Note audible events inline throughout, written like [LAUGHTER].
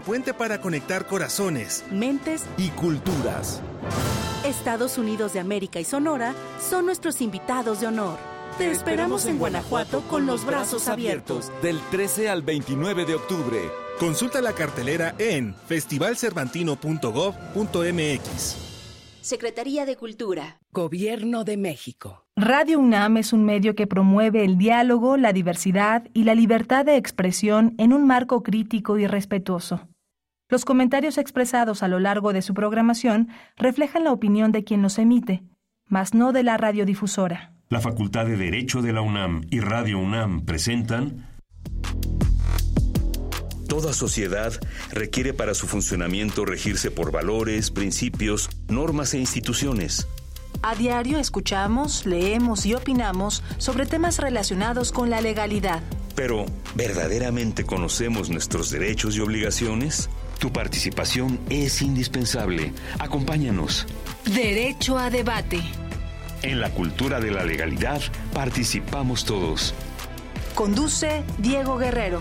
puente para conectar corazones, mentes y culturas. Estados Unidos de América y Sonora son nuestros invitados de honor. Te esperamos en Guanajuato con los brazos abiertos. Del 13 al 29 de octubre. Consulta la cartelera en festivalcervantino.gov.mx. Secretaría de Cultura. Gobierno de México. Radio UNAM es un medio que promueve el diálogo, la diversidad y la libertad de expresión en un marco crítico y respetuoso. Los comentarios expresados a lo largo de su programación reflejan la opinión de quien los emite, mas no de la radiodifusora. La Facultad de Derecho de la UNAM y Radio UNAM presentan Toda sociedad requiere para su funcionamiento regirse por valores, principios, normas e instituciones. A diario escuchamos, leemos y opinamos sobre temas relacionados con la legalidad. Pero, ¿verdaderamente conocemos nuestros derechos y obligaciones? Tu participación es indispensable. Acompáñanos. Derecho a debate. En la cultura de la legalidad participamos todos. Conduce Diego Guerrero.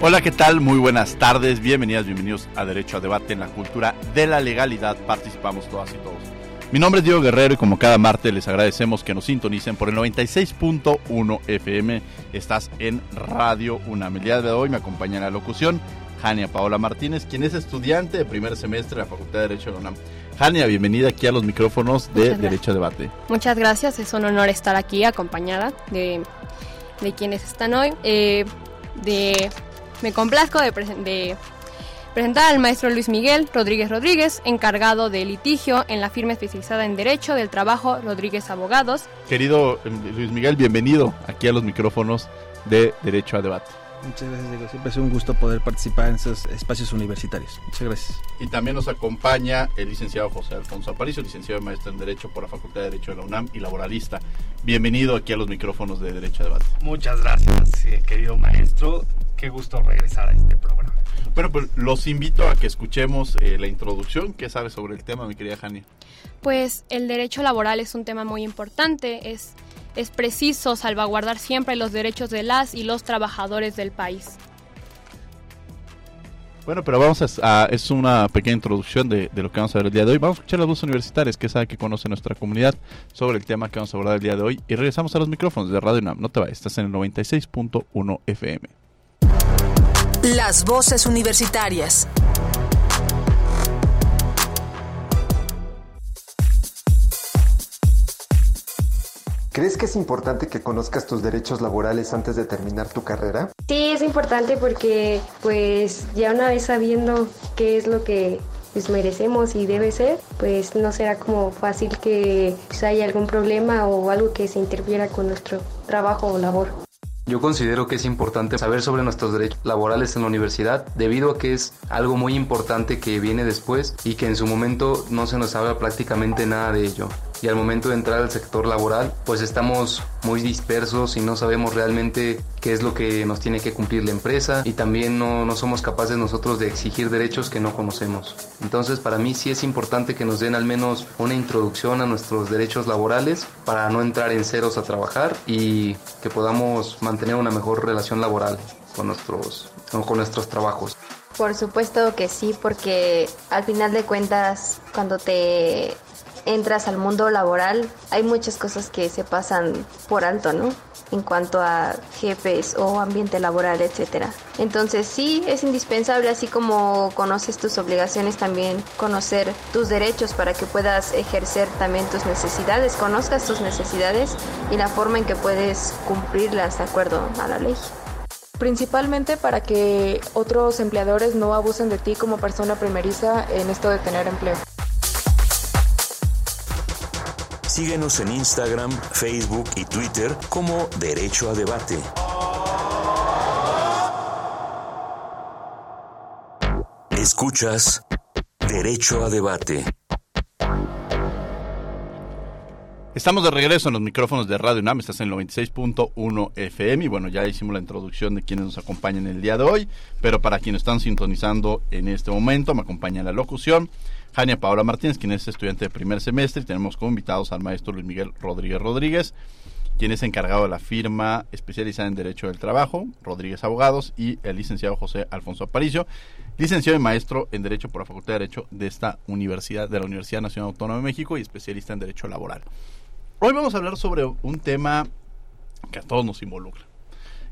Hola, ¿qué tal? Muy buenas tardes, bienvenidas, bienvenidos a Derecho a Debate en la cultura de la legalidad. Participamos todas y todos. Mi nombre es Diego Guerrero y como cada martes les agradecemos que nos sintonicen por el 96.1 FM. Estás en Radio UNAM. El día de hoy me acompaña en la locución Jania Paola Martínez, quien es estudiante de primer semestre de la Facultad de Derecho de la UNAM. Jania, bienvenida aquí a los micrófonos de Derecho a Debate. Muchas gracias, es un honor estar aquí acompañada de, de quienes están hoy. Eh, de me complazco de, presentar al maestro Luis Miguel Rodríguez Rodríguez, encargado de litigio en la firma especializada en Derecho del Trabajo Rodríguez Abogados. Querido eh, Luis Miguel, bienvenido aquí a los micrófonos de Derecho a Debate. Muchas gracias, Diego. Siempre es un gusto poder participar en esos espacios universitarios. Muchas gracias. Y también nos acompaña el licenciado José Alfonso Aparicio, licenciado y maestro en Derecho por la Facultad de Derecho de la UNAM y laboralista. Bienvenido aquí a los micrófonos de Derecho a Debate. Muchas gracias, eh, querido maestro. Qué gusto regresar a este programa. Bueno, pues los invito a que escuchemos eh, la introducción. ¿Qué sabes sobre el tema, mi querida Jania? Pues el derecho laboral es un tema muy importante. Es es preciso salvaguardar siempre los derechos de las y los trabajadores del país. Bueno, pero vamos a, es una pequeña introducción de, lo que vamos a ver el día de hoy. Vamos a escuchar las voces universitarias que sabe que conoce nuestra comunidad sobre el tema que vamos a abordar el día de hoy y regresamos a los micrófonos de Radio UNAM. No te vayas, estás en el 96.1 FM. Las voces universitarias. ¿Crees que es importante que conozcas tus derechos laborales antes de terminar tu carrera? Sí, es importante porque pues ya una vez sabiendo qué es lo que pues, merecemos y debe ser, pues no será como fácil que pues, haya algún problema o algo que se interfiera con nuestro trabajo o labor. Yo considero que es importante saber sobre nuestros derechos laborales en la universidad debido a que es algo muy importante que viene después y que en su momento no se nos habla prácticamente nada de ello y al momento de entrar al sector laboral pues estamos muy dispersos y no sabemos realmente qué es lo que nos tiene que cumplir la empresa y también no, no somos capaces nosotros de exigir derechos que no conocemos. Entonces para mí sí es importante que nos den al menos una introducción a nuestros derechos laborales para no entrar en ceros a trabajar y que podamos mantener una mejor relación laboral con nuestros, con nuestros trabajos. Por supuesto que sí, porque al final de cuentas, cuando te entras al mundo laboral, hay muchas cosas que se pasan por alto, ¿no? En cuanto a jefes o ambiente laboral, etcétera. Entonces sí, es indispensable, así como conoces tus obligaciones, también conocer tus derechos para que puedas ejercer también tus necesidades, conozcas tus necesidades y la forma en que puedes cumplirlas de acuerdo a la ley principalmente para que otros empleadores no abusen de ti como persona primeriza en esto de tener empleo. Síguenos en Instagram, Facebook y Twitter como Derecho a Debate. Escuchas Derecho a Debate. Estamos de regreso en los micrófonos de Radio UNAM, estás en el 96.1 FM y bueno, ya hicimos la introducción de quienes nos acompañan el día de hoy, pero para quienes están sintonizando en este momento, me acompaña la locución Jania Paola Martínez, quien es estudiante de primer semestre, y tenemos como invitados al maestro Luis Miguel Rodríguez Rodríguez. quien es encargado de la firma especializada en Derecho del Trabajo, Rodríguez Abogados, y el licenciado José Alfonso Aparicio, licenciado y maestro en Derecho por la Facultad de Derecho de esta universidad, de la Universidad Nacional Autónoma de México y especialista en Derecho Laboral. Hoy vamos a hablar sobre un tema que a todos nos involucra.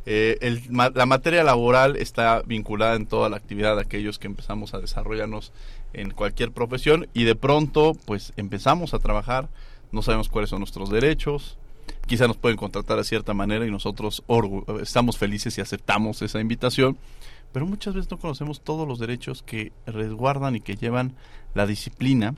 Eh, la materia laboral está vinculada en toda la actividad de aquellos que empezamos a desarrollarnos en cualquier profesión y de pronto pues empezamos a trabajar, no sabemos cuáles son nuestros derechos, quizá nos pueden contratar de cierta manera y nosotros estamos felices y aceptamos esa invitación, pero muchas veces no conocemos todos los derechos que resguardan y que llevan la disciplina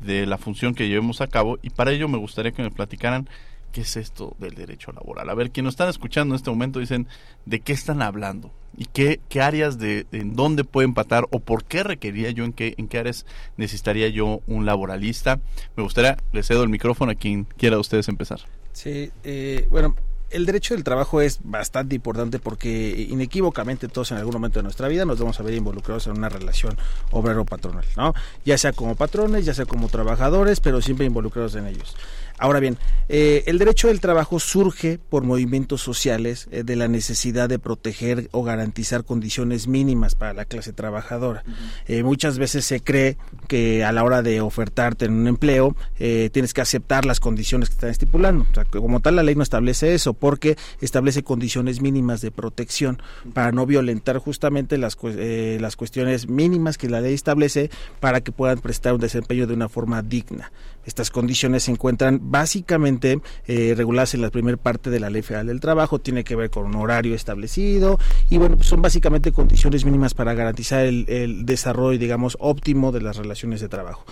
de la función que llevemos a cabo. Y para ello me gustaría que me platicaran ¿qué es esto del derecho laboral? A ver, quienes nos están escuchando en este momento dicen, ¿de qué están hablando? ¿Y qué, qué áreas de, en dónde puede empatar o por qué requería yo, en qué, en qué áreas necesitaría yo un laboralista? Me gustaría, le cedo el micrófono a quien quiera de ustedes empezar. Sí, eh, bueno, el derecho del trabajo es bastante importante porque inequívocamente todos en algún momento de nuestra vida nos vamos a ver involucrados en una relación obrero-patronal, ¿no? Ya sea como patrones, ya sea como trabajadores, pero siempre involucrados en ellos. Ahora bien, eh, el derecho del trabajo surge por movimientos sociales eh, de la necesidad de proteger o garantizar condiciones mínimas para la clase trabajadora. Eh, muchas veces se cree que a la hora de ofertarte en un empleo tienes que aceptar las condiciones que están estipulando. como tal, la ley no establece eso porque establece condiciones mínimas de protección para no violentar justamente las, las cuestiones mínimas que la ley establece para que puedan prestar un desempeño de una forma digna. Estas condiciones se encuentran básicamente eh, reguladas en la primera parte de la Ley Federal del Trabajo, tiene que ver con un horario establecido y bueno, pues son básicamente condiciones mínimas para garantizar el, el desarrollo, digamos, óptimo de las relaciones de trabajo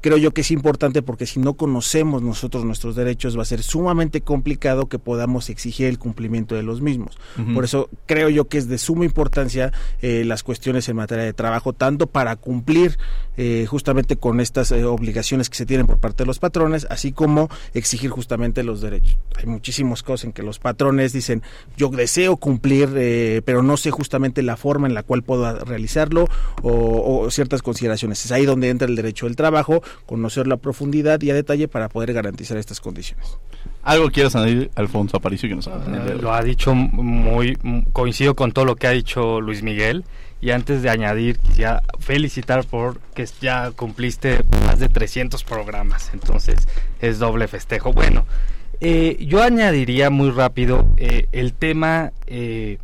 creo yo que es importante porque si no conocemos nosotros nuestros derechos va a ser sumamente complicado que podamos exigir el cumplimiento de los mismos. Por eso creo yo que es de suma importancia eh, las cuestiones en materia de trabajo, tanto para cumplir eh, justamente con estas eh, obligaciones que se tienen por parte de los patrones, así como exigir justamente los derechos. Hay muchísimas cosas en que los patrones dicen, yo deseo cumplir, pero no sé justamente la forma en la cual puedo realizarlo o, o ciertas consideraciones. Es ahí donde entra el derecho del trabajo conocer la profundidad y a detalle para poder garantizar estas condiciones. ¿Algo quieres añadir, Alfonso Aparicio? Que nos uh, lo ha dicho muy, coincido con todo lo que ha dicho Luis Miguel. Y antes de añadir, quisiera felicitar por que ya cumpliste más de 300 programas. Entonces es doble festejo. Bueno, eh, yo añadiría muy rápido eh, el tema eh,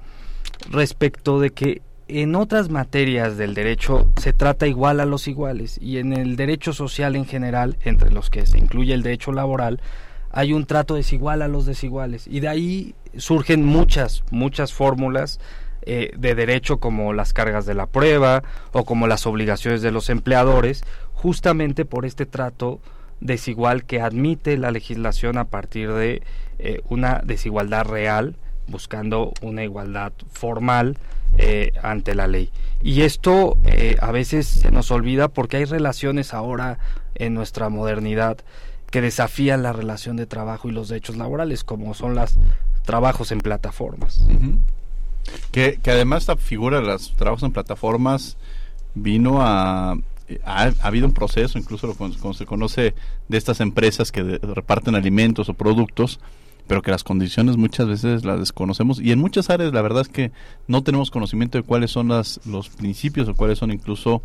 respecto de que en otras materias del derecho se trata igual a los iguales y en el derecho social en general, entre los que se incluye el derecho laboral, hay un trato desigual a los desiguales. Y de ahí surgen muchas, muchas fórmulas eh, de derecho como las cargas de la prueba o como las obligaciones de los empleadores, justamente por este trato desigual que admite la legislación a partir de eh, una desigualdad real, buscando una igualdad formal eh, ante la ley. Y esto eh, a veces se nos olvida porque hay relaciones ahora en nuestra modernidad que desafían la relación de trabajo y los derechos laborales, como son los trabajos en plataformas. que, que, además esta figura de los trabajos en plataformas vino a... Ha, habido un proceso, incluso como se conoce, de estas empresas que reparten alimentos o productos, pero que las condiciones muchas veces las desconocemos y en muchas áreas la verdad es que no tenemos conocimiento de cuáles son las, los principios o cuáles son incluso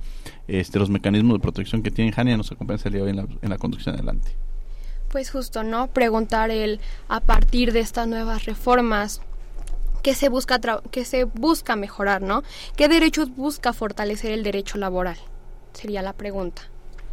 este, los mecanismos de protección que tienen. Jania nos acompaña el día de hoy en la, en la conducción adelante. Pues justo, ¿no? Preguntar el, a partir de estas nuevas reformas, ¿qué se busca, qué se busca mejorar, ¿no? ¿Qué derechos busca fortalecer el derecho laboral? Sería la pregunta.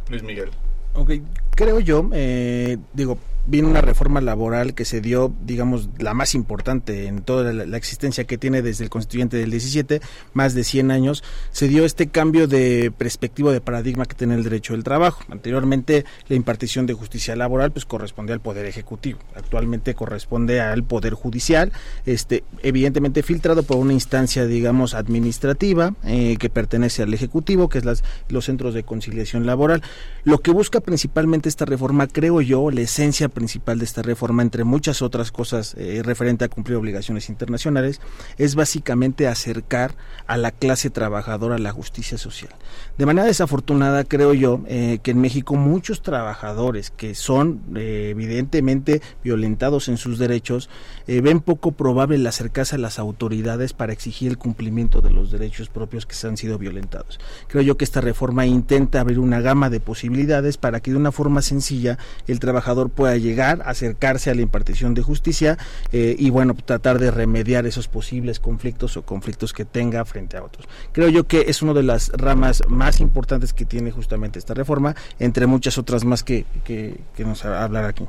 Luis Miguel. Ok, creo yo, eh, digo, viene una reforma laboral que se dio, digamos, la más importante en toda la, existencia que tiene desde el constituyente del 17, más de 100 años, se dio este cambio de perspectiva, de paradigma que tiene el derecho del trabajo. Anteriormente, la impartición de justicia laboral pues corresponde al Poder Ejecutivo, actualmente corresponde al Poder Judicial, este, evidentemente filtrado por una instancia, digamos, administrativa eh, que pertenece al Ejecutivo, que es los centros de conciliación laboral. Lo que busca principalmente esta reforma, creo yo, la esencia principal de esta reforma, entre muchas otras cosas eh, referente a cumplir obligaciones internacionales, es básicamente acercar a la clase trabajadora a la justicia social. De manera desafortunada, creo yo, eh, que en México muchos trabajadores que son eh, evidentemente violentados en sus derechos, ven poco probable el acercarse a las autoridades para exigir el cumplimiento de los derechos propios que se han sido violentados. Creo yo que esta reforma intenta abrir una gama de posibilidades para que de una forma sencilla el trabajador pueda llegar, acercarse a la impartición de justicia eh, y bueno, tratar de remediar esos posibles conflictos o conflictos que tenga frente a otros. Creo yo que es una de las ramas más importantes que tiene justamente esta reforma, entre muchas otras más que, que, nos hablar aquí.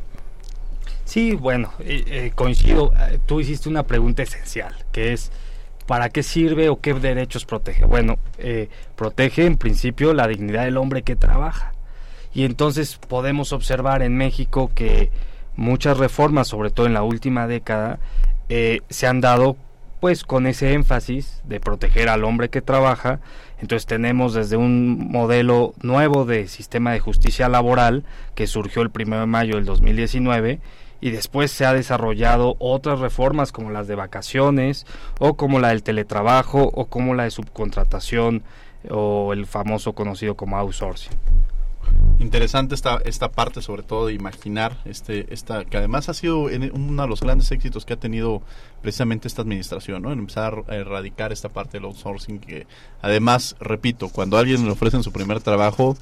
Sí, bueno, eh, eh, coincido. Tú hiciste una pregunta esencial, que es ¿para qué sirve o qué derechos protege? Bueno, protege en principio la dignidad del hombre que trabaja y entonces podemos observar en México que muchas reformas, sobre todo en la última década, eh, se han dado pues con ese énfasis de proteger al hombre que trabaja. Entonces tenemos desde un modelo nuevo de sistema de justicia laboral que surgió el 1 de mayo del 2019 y después se ha desarrollado otras reformas como las de vacaciones o como la del teletrabajo o como la de subcontratación o el famoso conocido como outsourcing interesante esta, esta parte, sobre todo de imaginar, este, esta, que además ha sido uno de los grandes éxitos que ha tenido precisamente esta administración, ¿no? En empezar a erradicar esta parte del outsourcing, que además, repito, cuando alguien le ofrecen su primer trabajo,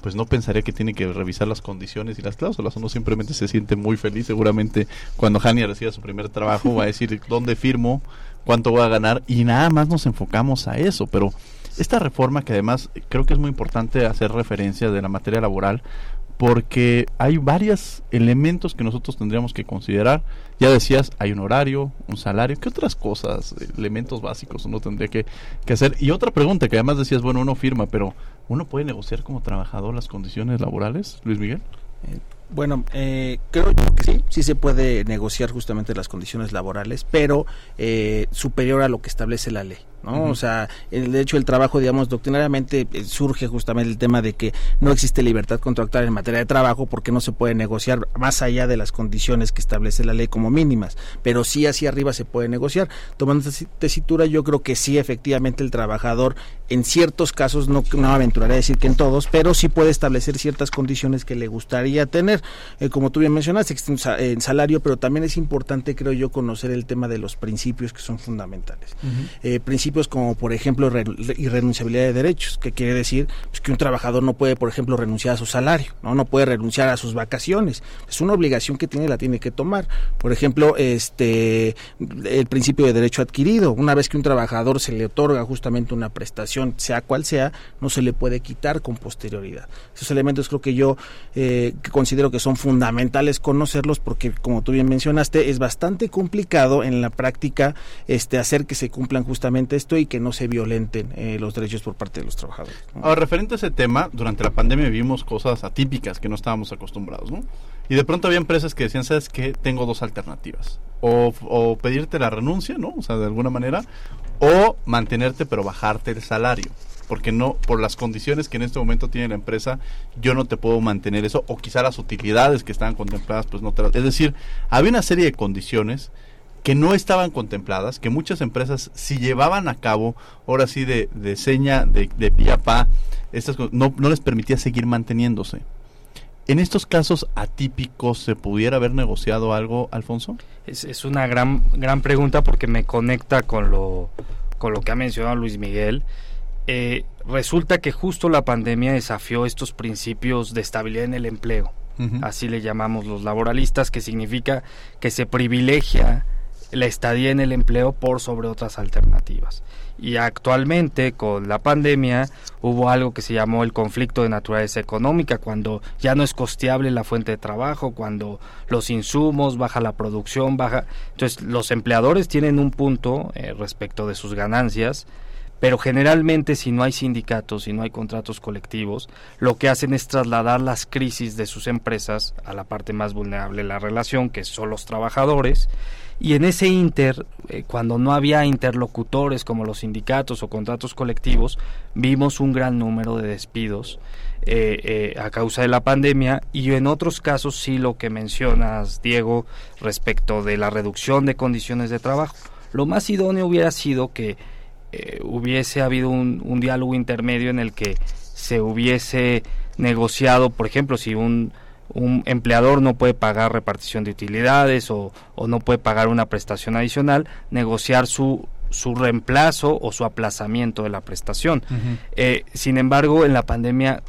pues no pensaría que tiene que revisar las condiciones y las cláusulas, uno simplemente se siente muy feliz, seguramente cuando Hania reciba su primer trabajo va a decir dónde firmo, cuánto voy a ganar, y nada más nos enfocamos a eso, pero esta reforma que además creo que es muy importante hacer referencia de la materia laboral porque hay varios elementos que nosotros tendríamos que considerar. Ya decías, hay un horario, un salario, ¿qué otras cosas, elementos básicos uno tendría que, hacer? Y otra pregunta que además decías, bueno, uno firma, pero ¿uno puede negociar como trabajador las condiciones laborales, Luis Miguel? Eh, bueno, eh, creo que sí, sí se puede negociar justamente las condiciones laborales, pero eh, superior a lo que establece la ley. ¿No? O sea, el, de hecho el trabajo, digamos, doctrinariamente eh, surge justamente el tema de que no existe libertad contractual en materia de trabajo porque no se puede negociar más allá de las condiciones que establece la ley como mínimas, pero sí hacia arriba se puede negociar. Tomando esta tesitura, yo creo que sí, efectivamente, el trabajador en ciertos casos, no, no aventuraré a decir que en todos, pero sí puede establecer ciertas condiciones que le gustaría tener. Eh, como tú bien mencionaste, existe un eh, salario, pero también es importante, creo yo, conocer el tema de los principios que son fundamentales. principios como por ejemplo irrenunciabilidad de derechos, que quiere decir pues, que un trabajador no puede, por ejemplo, renunciar a su salario, no no puede renunciar a sus vacaciones, es una obligación que tiene la tiene que tomar. Por ejemplo, este el principio de derecho adquirido, una vez que un trabajador se le otorga justamente una prestación, sea cual sea, no se le puede quitar con posterioridad. Esos elementos creo que yo eh, considero que son fundamentales conocerlos porque como tú bien mencionaste es bastante complicado en la práctica este hacer que se cumplan justamente y que no se violenten eh, los derechos por parte de los trabajadores. Ahora, referente a ese tema, durante la pandemia vimos cosas atípicas que no estábamos acostumbrados, ¿no? Y de pronto había empresas que decían, ¿sabes qué? Tengo dos alternativas. O, o pedirte la renuncia, ¿no? O sea, de alguna manera. O mantenerte pero bajarte el salario porque no por las condiciones que en este momento tiene la empresa yo no te puedo mantener eso o quizá las utilidades que estaban contempladas pues no te las, es decir había una serie de condiciones que no estaban contempladas, que muchas empresas si llevaban a cabo, ahora sí de, de seña, de, de pa, estas, no, no les permitía seguir manteniéndose. ¿En estos casos atípicos se pudiera haber negociado algo, Alfonso? Es, es una gran, gran pregunta porque me conecta con lo, con lo que ha mencionado Luis Miguel. Eh, resulta que justo la pandemia desafió estos principios de estabilidad en el empleo. Así le llamamos los laboralistas, que significa que se privilegia la estadía en el empleo por sobre otras alternativas. Y actualmente con la pandemia hubo algo que se llamó el conflicto de naturaleza económica, cuando ya no es costeable la fuente de trabajo, cuando los insumos, baja la producción, baja... Entonces los empleadores tienen un punto eh, respecto de sus ganancias, pero generalmente si no hay sindicatos, si no hay contratos colectivos, lo que hacen es trasladar las crisis de sus empresas a la parte más vulnerable de la relación, que son los trabajadores, Y en ese inter, eh, cuando no había interlocutores como los sindicatos o contratos colectivos, vimos un gran número de despidos eh, a causa de la pandemia y en otros casos sí lo que mencionas, Diego, respecto de la reducción de condiciones de trabajo. Lo más idóneo hubiera sido que hubiese habido un, un diálogo intermedio en el que se hubiese negociado, por ejemplo, si un, un empleador no puede pagar repartición de utilidades o, o, no puede pagar una prestación adicional, negociar su, su reemplazo o su aplazamiento de la prestación. eh, sin embargo, en la pandemia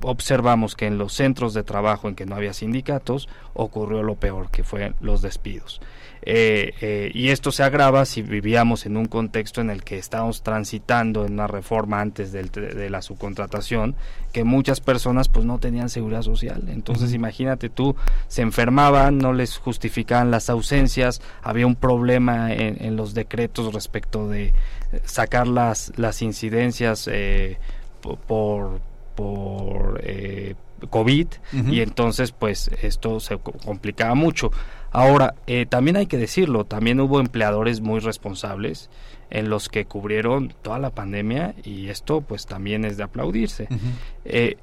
observamos que en los centros de trabajo en que no había sindicatos ocurrió lo peor, que fue los despidos. Eh, eh, y esto se agrava si vivíamos en un contexto en el que estábamos transitando en una reforma antes del, de la subcontratación, que muchas personas pues no tenían seguridad social. Entonces uh -huh. imagínate tú, se enfermaban, no les justificaban las ausencias, había un problema en, en los decretos respecto de sacar las, las incidencias eh, por, por eh, COVID uh -huh. y entonces pues esto se complicaba mucho. Ahora, eh, también hay que decirlo, también hubo empleadores muy responsables en los que cubrieron toda la pandemia y esto pues también es de aplaudirse. Uh -huh. eh,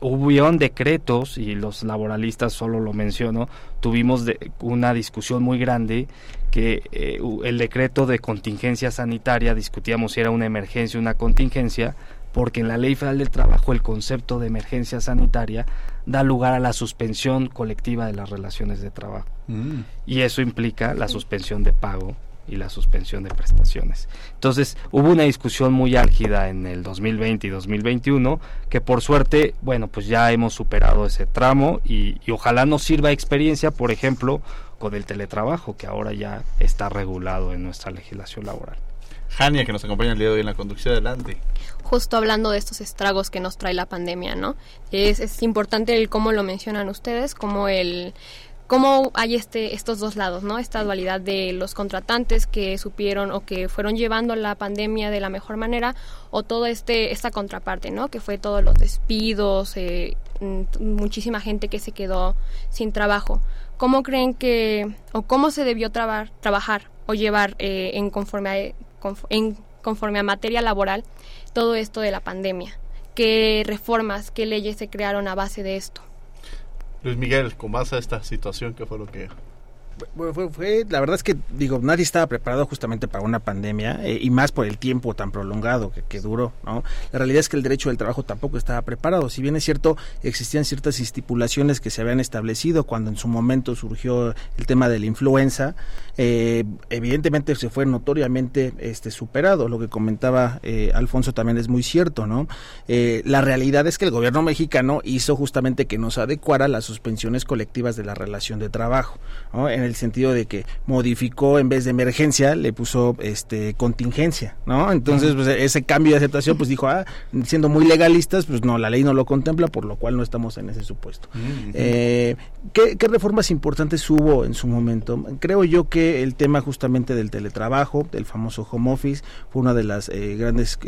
hubieron decretos y los laboralistas solo lo menciono, tuvimos de, una discusión muy grande que eh, el decreto de contingencia sanitaria discutíamos si era una emergencia o una contingencia porque en la Ley Federal del Trabajo el concepto de emergencia sanitaria da lugar a la suspensión colectiva de las relaciones de trabajo. Mm. Y eso implica la suspensión de pago y la suspensión de prestaciones. Entonces, hubo una discusión muy álgida en el 2020 y 2021 que por suerte, bueno, pues ya hemos superado ese tramo y, y ojalá nos sirva experiencia, por ejemplo, con el teletrabajo, que ahora ya está regulado en nuestra legislación laboral. Jania, que nos acompaña el día de hoy en la conducción adelante. Justo hablando de estos estragos que nos trae la pandemia, ¿no? Es, es importante el cómo lo mencionan ustedes, como el cómo hay este estos dos lados, ¿no? Esta dualidad de los contratantes que supieron o que fueron llevando la pandemia de la mejor manera o todo este esta contraparte, ¿no? Que fue todos los despidos, eh, muchísima gente que se quedó sin trabajo. ¿Cómo creen que o cómo se debió trabar, trabajar o llevar eh, en conforme a, en conforme a materia laboral todo esto de la pandemia? ¿Qué reformas, qué leyes se crearon a base de esto? Luis Miguel, con base a esta situación, ¿qué fue lo que fue, fue, fue, la verdad es que digo nadie estaba preparado justamente para una pandemia eh, y más por el tiempo tan prolongado que, que, duró no la realidad es que el derecho del trabajo tampoco estaba preparado. Si bien es cierto existían ciertas estipulaciones que se habían establecido cuando en su momento surgió el tema de la influenza eh, evidentemente se fue notoriamente este superado. Lo que comentaba eh, Alfonso también es muy cierto no eh, la realidad es que el gobierno mexicano hizo justamente que nos adecuara las suspensiones colectivas de la relación de trabajo ¿no? en el sentido de que modificó en vez de emergencia le puso este contingencia no entonces pues, ese cambio de aceptación pues dijo ah siendo muy legalistas pues no la ley no lo contempla por lo cual no estamos en ese supuesto uh -huh. eh, ¿qué, ¿qué, reformas importantes hubo en su momento creo yo que el tema justamente del teletrabajo del famoso home office fue una de las eh, grandes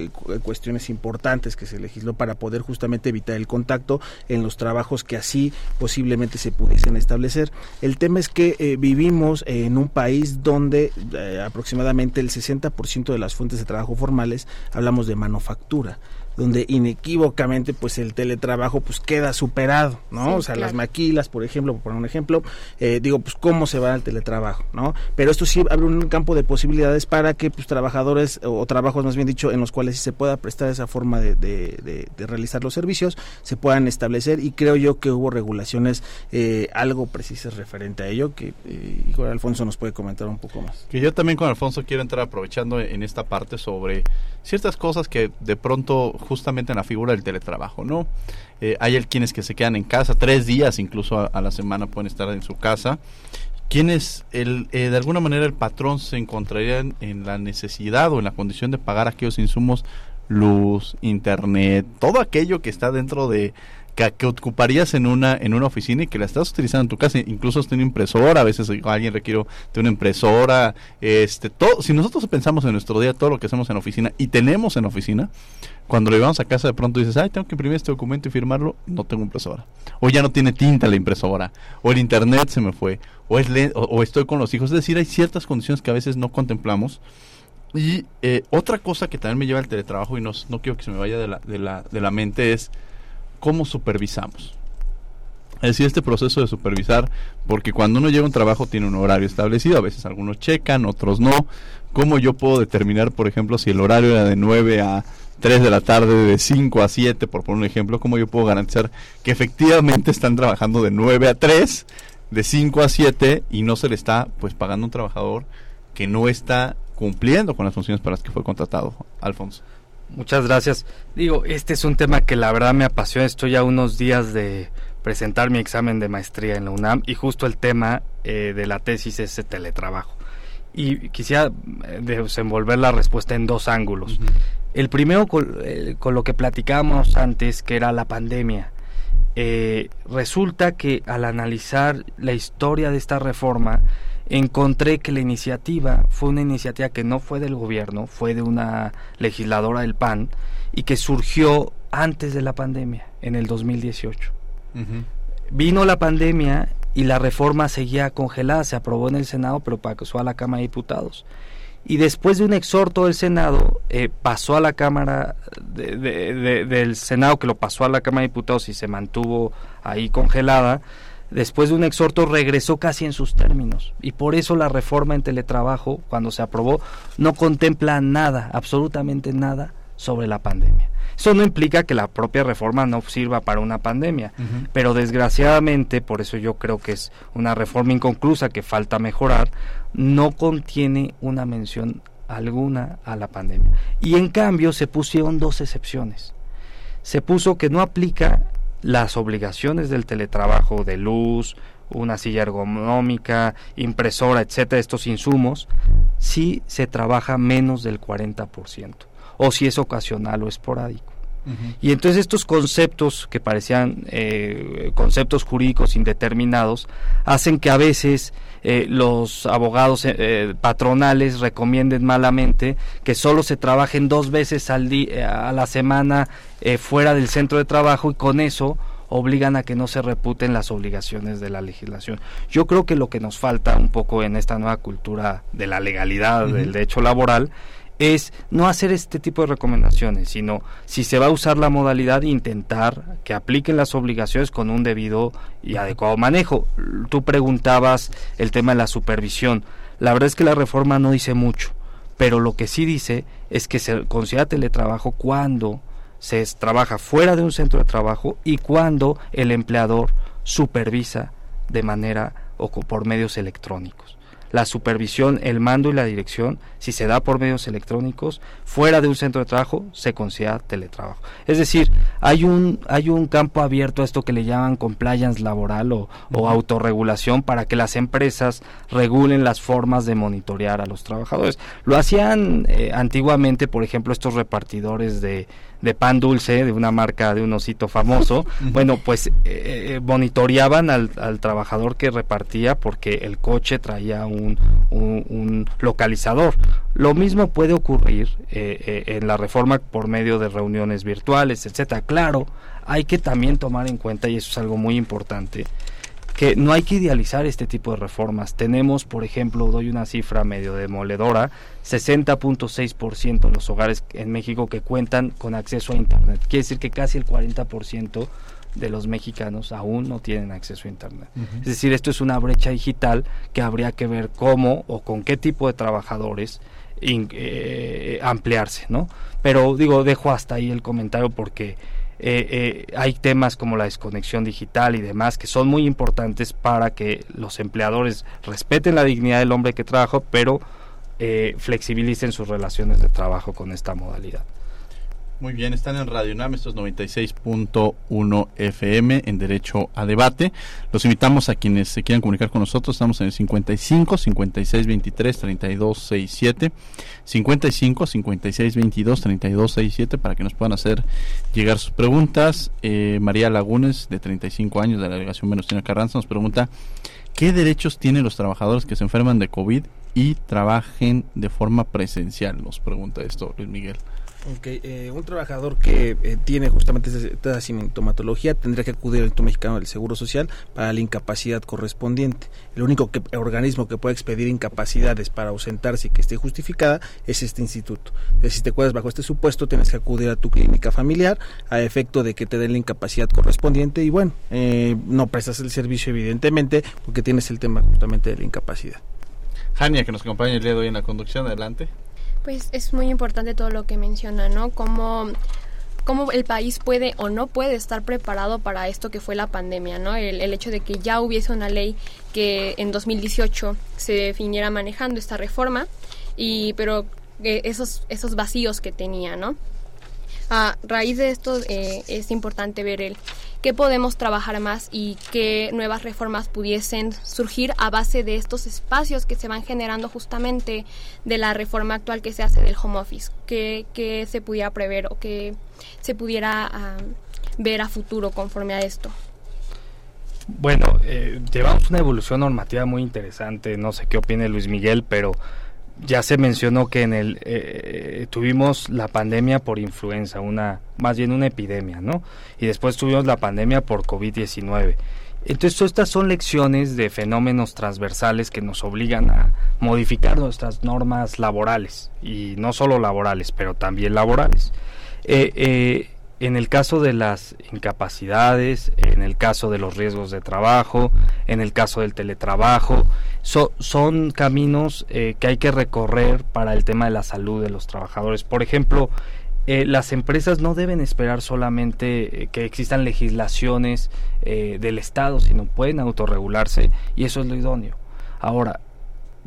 cuestiones importantes que se legisló para poder justamente evitar el contacto en los trabajos que así posiblemente se pudiesen establecer. El tema es que eh, vivimos en un país donde eh, aproximadamente el 60% de las fuentes de trabajo formales hablamos de manufactura donde inequívocamente pues el teletrabajo pues queda superado, ¿no? Sí, o sea, claro. las maquilas, por ejemplo, por poner un ejemplo, eh, digo, pues cómo se va al teletrabajo, ¿no? Pero esto sí abre un campo de posibilidades para que pues trabajadores o, o trabajos más bien dicho en los cuales sí se pueda prestar esa forma de, de, de, de realizar los servicios, se puedan establecer y creo yo que hubo regulaciones eh, algo precisas referente a ello que eh, Alfonso nos puede comentar un poco más. Que yo también con Alfonso quiero entrar aprovechando en esta parte sobre ciertas cosas que de pronto justamente en la figura del teletrabajo, ¿no? Eh, hay quienes que se quedan en casa, tres días incluso a, la semana pueden estar en su casa. Quienes el, eh, de alguna manera el patrón se encontraría en, en, la necesidad o en la condición de pagar aquellos insumos, luz, internet, todo aquello que está dentro de que, ocuparías en una en una oficina y que la estás utilizando en tu casa incluso tiene impresora a veces alguien requiere de una impresora este todo si nosotros pensamos en nuestro día todo lo que hacemos en oficina y tenemos en oficina cuando lo llevamos a casa de pronto dices ay tengo que imprimir este documento y firmarlo no tengo impresora o ya no tiene tinta la impresora o el internet se me fue o es o, estoy con los hijos es decir hay ciertas condiciones que a veces no contemplamos y eh, otra cosa que también me lleva al teletrabajo y no, quiero que se me vaya de la, de la, de la mente es cómo supervisamos. Es decir, este proceso de supervisar, porque cuando uno llega a un trabajo tiene un horario establecido, a veces algunos checan, otros no. ¿Cómo yo puedo determinar, por ejemplo, si el horario era de 9 a 3 de la tarde, de 5 a 7, por poner un ejemplo, cómo yo puedo garantizar que efectivamente están trabajando de 9 a 3, de 5 a 7 y no se le está pues pagando un trabajador que no está cumpliendo con las funciones para las que fue contratado, Alfonso? Muchas gracias. Digo, este es un tema que la verdad me apasiona. Estoy a unos días de presentar mi examen de maestría en la UNAM y justo el tema eh, de la tesis es el teletrabajo. Y quisiera eh, desenvolver la respuesta en dos ángulos. El primero eh, con, lo que platicábamos antes, que era la pandemia. resulta que al analizar la historia de esta reforma, encontré que la iniciativa fue una iniciativa que no fue del gobierno, fue de una legisladora del PAN y que surgió antes de la pandemia, en el 2018. Vino la pandemia y la reforma seguía congelada, se aprobó en el Senado, pero pasó a la Cámara de Diputados. Y después de un exhorto del Senado, eh, pasó a la Cámara del Senado, que lo pasó a la Cámara de Diputados y se mantuvo ahí congelada después de un exhorto regresó casi en sus términos y por eso la reforma en teletrabajo cuando se aprobó no contempla nada, absolutamente nada sobre la pandemia. Eso no implica que la propia reforma no sirva para una pandemia, pero desgraciadamente, por eso yo creo que es una reforma inconclusa que falta mejorar, no contiene una mención alguna a la pandemia. Y en cambio se pusieron dos excepciones. Se puso que no aplica las obligaciones del teletrabajo de luz, una silla ergonómica, impresora, etcétera, estos insumos, si se trabaja menos del 40% o si es ocasional o esporádico. Y entonces estos conceptos que parecían eh, conceptos jurídicos indeterminados hacen que a veces eh, los abogados eh, patronales recomienden malamente que solo se trabajen dos veces al día, a la semana fuera del centro de trabajo y con eso obligan a que no se reputen las obligaciones de la legislación. Yo creo que lo que nos falta un poco en esta nueva cultura de la legalidad, del derecho laboral, es no hacer este tipo de recomendaciones, sino si se va a usar la modalidad, intentar que apliquen las obligaciones con un debido y adecuado manejo. Tú preguntabas el tema de la supervisión. La verdad es que la reforma no dice mucho, pero lo que sí dice es que se considera teletrabajo cuando se trabaja fuera de un centro de trabajo y cuando el empleador supervisa de manera o por medios electrónicos la supervisión, el mando y la dirección, si se da por medios electrónicos, fuera de un centro de trabajo, se considera teletrabajo. Es decir, hay un, hay un campo abierto a esto que le llaman compliance laboral o, autorregulación para que las empresas regulen las formas de monitorear a los trabajadores. Lo hacían eh, antiguamente, por ejemplo, estos repartidores de, de pan dulce de una marca de un osito famoso, [LAUGHS] bueno, pues eh, eh, monitoreaban al, al, trabajador que repartía porque el coche traía un, un, localizador. Lo mismo puede ocurrir eh, en la reforma por medio de reuniones virtuales, etcétera. Claro, hay que también tomar en cuenta, y eso es algo muy importante, que no hay que idealizar este tipo de reformas. Tenemos, por ejemplo, doy una cifra medio demoledora, 60.6% de los hogares en México que cuentan con acceso a Internet. Quiere decir que casi el 40% de los mexicanos aún no tienen acceso a Internet. Es decir, esto es una brecha digital que habría que ver cómo o con qué tipo de trabajadores eh, ampliarse, ¿no? Pero digo, dejo hasta ahí el comentario porque eh, eh, hay temas como la desconexión digital y demás que son muy importantes para que los empleadores respeten la dignidad del hombre que trabaja, pero eh, flexibilicen sus relaciones de trabajo con esta modalidad. Muy bien, están en Radio NAM, esto es 96.1 FM en Derecho a Debate. Los invitamos a quienes se quieran comunicar con nosotros. Estamos en el 55 56 23 32 67, 55 56 22 32 67 para que nos puedan hacer llegar sus preguntas. Eh, María Lagunes, de 35 años, de la delegación Venustiano Carranza, nos pregunta: ¿Qué derechos tienen los trabajadores que se enferman de COVID y trabajen de forma presencial? Nos pregunta esto Luis Miguel. Okay, eh, un trabajador que eh, tiene justamente esta sintomatología tendría que acudir al Instituto Mexicano del Seguro Social para la incapacidad correspondiente. El único que, organismo que puede expedir incapacidades para ausentarse y que esté justificada es este instituto. Si te acuerdas bajo este supuesto, tienes que acudir a tu clínica familiar a efecto de que te den la incapacidad correspondiente y bueno, eh, no prestas el servicio evidentemente porque tienes el tema justamente de la incapacidad. Jania, que nos acompaña el día de hoy en la conducción, adelante. Pues es muy importante todo lo que menciona, ¿no? Cómo, cómo el país puede o no puede estar preparado para esto que fue la pandemia, ¿no? El, hecho de que ya hubiese una ley que en 2018 se definiera manejando esta reforma, y pero eh, esos, esos vacíos que tenía, ¿no? A raíz de esto eh, es importante ver el qué podemos trabajar más y qué nuevas reformas pudiesen surgir a base de estos espacios que se van generando justamente de la reforma actual que se hace del home office, que, se pudiera prever o que se pudiera ver a futuro conforme a esto. Bueno, eh, llevamos una evolución normativa muy interesante, no sé qué opine Luis Miguel, pero ya se mencionó que en el eh, tuvimos la pandemia por influenza, una más bien una epidemia, ¿no? Y después tuvimos la pandemia por COVID-19. Entonces, estas son lecciones de fenómenos transversales que nos obligan a modificar nuestras normas laborales, y no solo laborales, pero también laborales. Eh, eh, en el caso de las incapacidades, en el caso de los riesgos de trabajo, en el caso del teletrabajo, son caminos eh, que hay que recorrer para el tema de la salud de los trabajadores. Por ejemplo, eh, las empresas no deben esperar solamente eh, que existan legislaciones del Estado, sino pueden autorregularse y eso es lo idóneo. Ahora,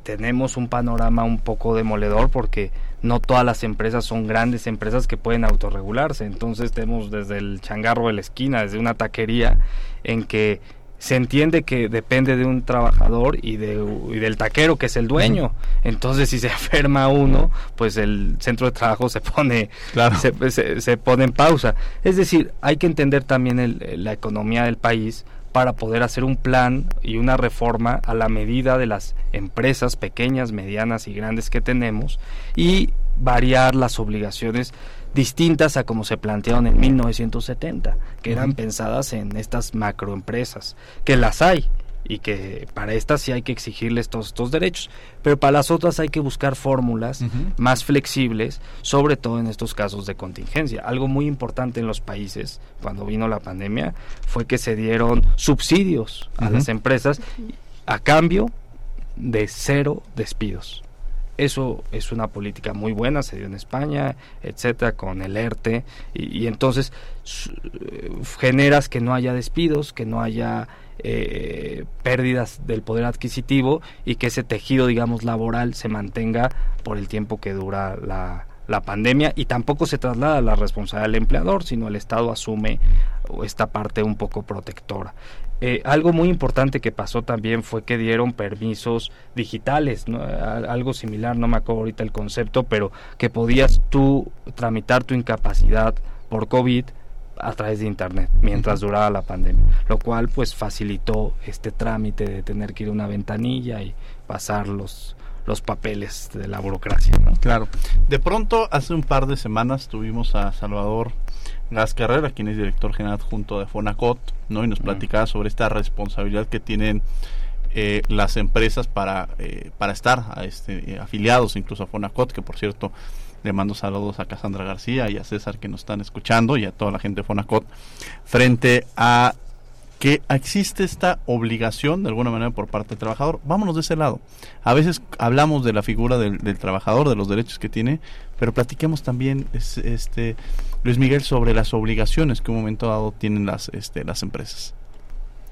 tenemos un panorama un poco demoledor porque no todas las empresas son grandes empresas que pueden autorregularse. Entonces tenemos desde el changarro de la esquina, desde una taquería, en que se entiende que depende de un trabajador y, de, del taquero que es el dueño. Entonces, si se [LAUGHS] enferma uno, pues el centro de trabajo se pone, se, pone en pausa. Es decir, hay que entender también la economía del país para poder hacer un plan y una reforma a la medida de las empresas pequeñas, medianas y grandes que tenemos y variar las obligaciones distintas a como se plantearon en 1970, que eran pensadas en estas macroempresas, que las hay, y que para estas sí hay que exigirles todos estos derechos, pero para las otras hay que buscar fórmulas más flexibles, sobre todo en estos casos de contingencia. Algo muy importante en los países cuando vino la pandemia fue que se dieron subsidios a las empresas a cambio de cero despidos. Eso es una política muy buena, se dio en España, etcétera, con el ERTE, y, y entonces generas que no haya despidos, que no haya eh, pérdidas del poder adquisitivo y que ese tejido, digamos, laboral se mantenga por el tiempo que dura la, pandemia y tampoco se traslada la responsabilidad del empleador, sino el Estado asume esta parte un poco protectora. Eh, algo muy importante que pasó también fue que dieron permisos digitales, algo similar, no me acuerdo ahorita el concepto, pero que podías tú tramitar tu incapacidad por COVID a través de internet mientras duraba la pandemia, lo cual pues facilitó este trámite de tener que ir a una ventanilla y pasar los los papeles de la burocracia. Claro. De pronto, hace un par de semanas tuvimos a Salvador Gas Carrera, quien es director general adjunto de Fonacot, ¿no? y nos platicaba sobre esta responsabilidad que tienen eh, las empresas para, eh, para estar a este, afiliados incluso a Fonacot, que por cierto le mando saludos a Cassandra García y a César que nos están escuchando y a toda la gente de Fonacot frente a que existe esta obligación de alguna manera por parte del trabajador. Vámonos de ese lado. A veces hablamos de la figura del, trabajador, de los derechos que tiene, pero platiquemos también, este Luis Miguel, sobre las obligaciones que un momento dado tienen las, este, las empresas.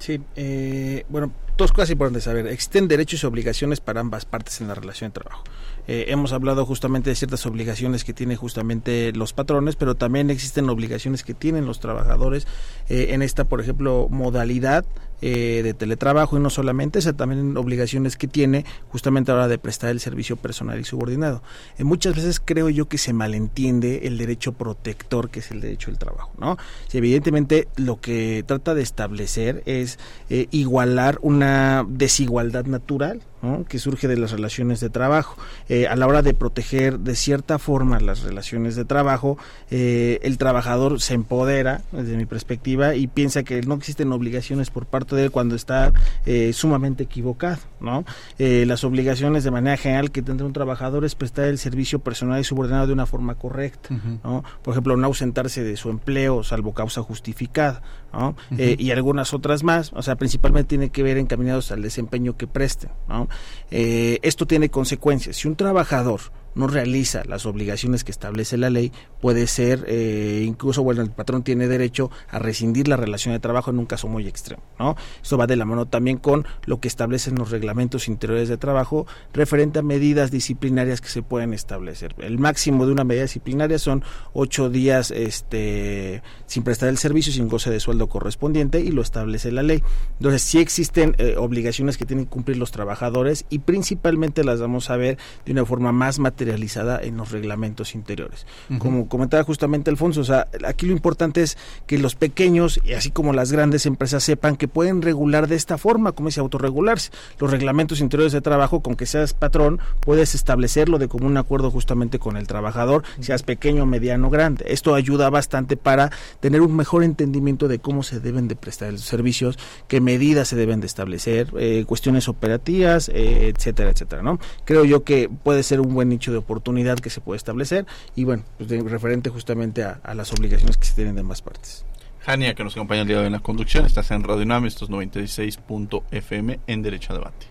Sí, eh, bueno, dos cosas importantes. A ver, existen derechos y obligaciones para ambas partes en la relación de trabajo. Eh, hemos hablado justamente de ciertas obligaciones que tienen justamente los patrones, pero también existen obligaciones que tienen los trabajadores eh, en esta, por ejemplo, modalidad eh, de teletrabajo y no solamente esa, también obligaciones que tiene justamente a la hora de prestar el servicio personal y subordinado. Eh, muchas veces creo yo que se malentiende el derecho protector que es el derecho del trabajo, ¿no? Si evidentemente lo que trata de establecer es igualar una desigualdad natural que surge de las relaciones de trabajo. Eh, a la hora de proteger de cierta forma las relaciones de trabajo, eh, el trabajador se empodera, desde mi perspectiva, y piensa que no existen obligaciones por parte de él cuando está eh, sumamente equivocado. ¿no? las obligaciones de manera general que tendrá un trabajador es prestar el servicio personal y subordinado de una forma correcta. ¿no? Por ejemplo, no ausentarse de su empleo salvo causa justificada. ¿no? y algunas otras más, o sea, principalmente tiene que ver encaminados al desempeño que presten. ¿no? Eh, esto tiene consecuencias. Si un trabajador no realiza las obligaciones que establece la ley, puede ser, eh, incluso, bueno, el patrón tiene derecho a rescindir la relación de trabajo en un caso muy extremo, ¿no? Esto va de la mano también con lo que establecen los reglamentos interiores de trabajo referente a medidas disciplinarias que se pueden establecer. El máximo de una medida disciplinaria son ocho días este, sin prestar el servicio, sin goce de sueldo correspondiente y lo establece la ley. Entonces, sí existen eh, obligaciones que tienen que cumplir los trabajadores y principalmente las vamos a ver de una forma más material materializada en los reglamentos interiores. Como comentaba justamente Alfonso, o sea, aquí lo importante es que los pequeños, y así como las grandes empresas, sepan que pueden regular de esta forma, como es autorregularse. Los reglamentos interiores de trabajo, con que seas patrón, puedes establecerlo de común acuerdo justamente con el trabajador, seas pequeño, mediano, grande. Esto ayuda bastante para tener un mejor entendimiento de cómo se deben de prestar los servicios, qué medidas se deben de establecer, eh, cuestiones operativas, eh, etcétera, etcétera, ¿no? Creo yo que puede ser un buen nicho de oportunidad que se puede establecer y bueno, pues referente justamente a, las obligaciones que se tienen de ambas partes. Jania, que nos acompaña el día de hoy en la conducción, estás en Radio NAM, estos 96.fm en Derecho a Debate.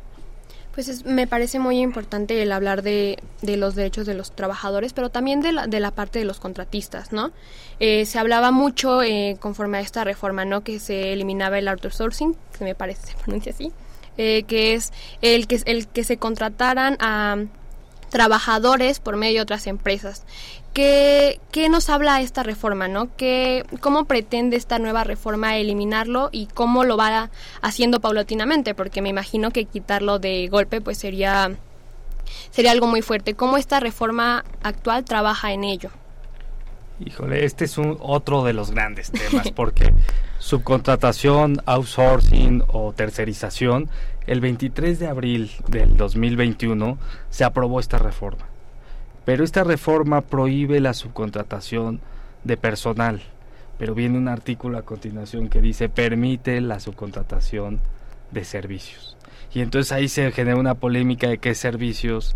Pues me parece muy importante el hablar de, de, los derechos de los trabajadores, pero también de la, de la parte de los contratistas, ¿no? Eh, se hablaba mucho eh, conforme a esta reforma, ¿no? Que se eliminaba el outsourcing, que me parece se pronuncia así, eh, que es el que, el que se contrataran a trabajadores por medio de otras empresas. ¿Qué, qué nos habla esta reforma? ¿no? ¿Qué, ¿Cómo pretende esta nueva reforma eliminarlo y cómo lo va haciendo paulatinamente? Porque me imagino que quitarlo de golpe pues sería, sería algo muy fuerte. ¿Cómo esta reforma actual trabaja en ello? Híjole, este es un otro de los grandes temas porque [LAUGHS] subcontratación, outsourcing o tercerización el 23 de abril del 2021 se aprobó esta reforma. Pero esta reforma prohíbe la subcontratación de personal. Pero viene un artículo a continuación que dice permite la subcontratación de servicios. Y entonces ahí se genera una polémica de qué servicios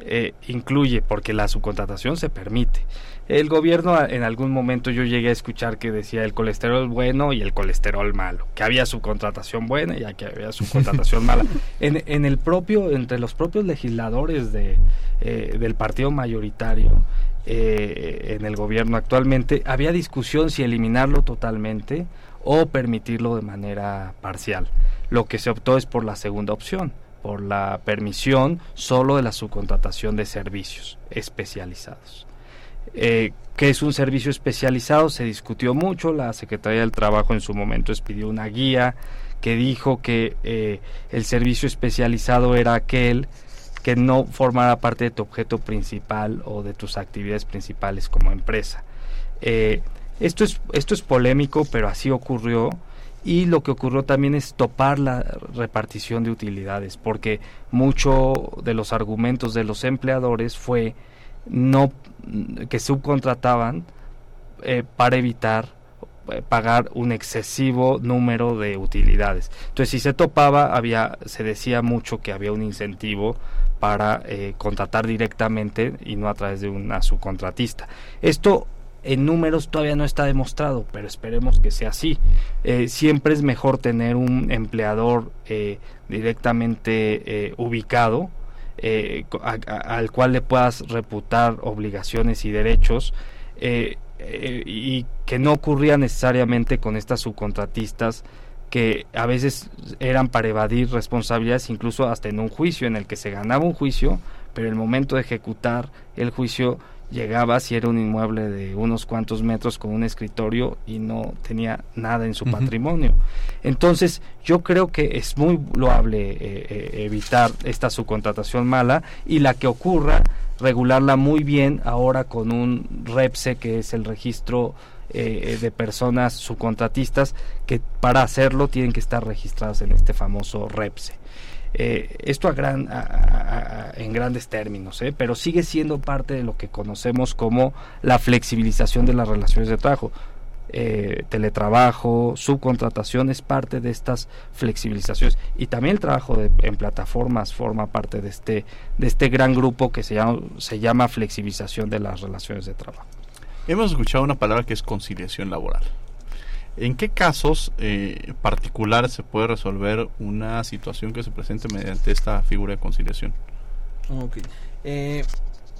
eh, incluye, porque la subcontratación se permite. El gobierno en algún momento yo llegué a escuchar que decía el colesterol bueno y el colesterol malo, que había subcontratación buena y que había subcontratación [LAUGHS] mala. En, en, el propio, entre los propios legisladores de, eh, del partido mayoritario eh, en el gobierno actualmente, había discusión si eliminarlo totalmente o permitirlo de manera parcial. Lo que se optó es por la segunda opción, por la permisión solo de la subcontratación de servicios especializados. Eh, que es un servicio especializado, se discutió mucho, la Secretaría del Trabajo en su momento expidió una guía que dijo que eh, el servicio especializado era aquel que no formara parte de tu objeto principal o de tus actividades principales como empresa. Eh, esto, es, esto es polémico, pero así ocurrió y lo que ocurrió también es topar la repartición de utilidades, porque mucho de los argumentos de los empleadores fue no que subcontrataban eh, para evitar eh, pagar un excesivo número de utilidades. Entonces, si se topaba, había, se decía mucho que había un incentivo para eh, contratar directamente y no a través de una subcontratista. Esto en números todavía no está demostrado, pero esperemos que sea así. Eh, siempre es mejor tener un empleador eh, directamente eh, ubicado, al cual le puedas reputar obligaciones y derechos, y que no ocurría necesariamente con estas subcontratistas que a veces eran para evadir responsabilidades, incluso hasta en un juicio en el que se ganaba un juicio, pero el momento de ejecutar el juicio llegaba si era un inmueble de unos cuantos metros con un escritorio y no tenía nada en su patrimonio. Entonces, yo creo que es muy loable eh, eh, evitar esta subcontratación mala y la que ocurra, regularla muy bien ahora con un REPSE, que es el registro eh, de personas subcontratistas, que para hacerlo tienen que estar registradas en este famoso REPSE. Eh, esto a gran, en grandes términos, ¿eh? pero sigue siendo parte de lo que conocemos como la flexibilización de las relaciones de trabajo. Eh, teletrabajo, subcontratación es parte de estas flexibilizaciones y también el trabajo en plataformas forma parte de este, de este gran grupo que se llama, se llama flexibilización de las relaciones de trabajo. Hemos escuchado una palabra que es conciliación laboral. ¿En qué casos eh, particulares se puede resolver una situación que se presente mediante esta figura de conciliación? Ok. Eh,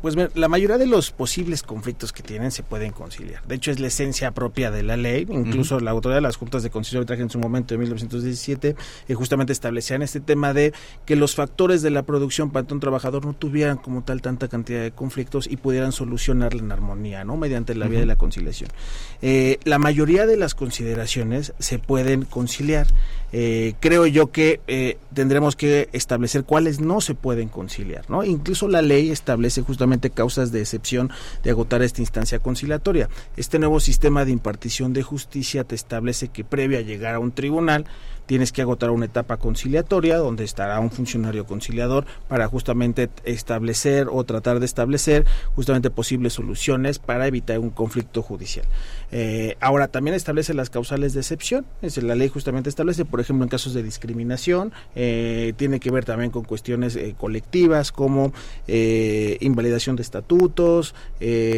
pues la mayoría de los posibles conflictos que tienen se pueden conciliar. De hecho, es la esencia propia de la ley. Incluso la autoridad de las juntas de conciliación de en su momento, en 1917, eh, justamente establecían este tema de que los factores de la producción para un trabajador no tuvieran como tal tanta cantidad de conflictos y pudieran solucionarla en armonía, ¿no? Mediante la vía de la conciliación. Eh, la mayoría de las consideraciones se pueden conciliar. Eh, creo yo que eh, tendremos que establecer cuáles no se pueden conciliar, ¿no? Incluso la ley establece justamente causas de excepción de agotar esta instancia conciliatoria. Este nuevo sistema de impartición de justicia te establece que previo a llegar a un tribunal tienes que agotar una etapa conciliatoria donde estará un funcionario conciliador para justamente establecer o tratar de establecer justamente posibles soluciones para evitar un conflicto judicial. Eh, ahora también establece las causales de excepción, es la ley justamente establece, por ejemplo, en casos de discriminación, eh, tiene que ver también con cuestiones eh, colectivas como invalidación de estatutos,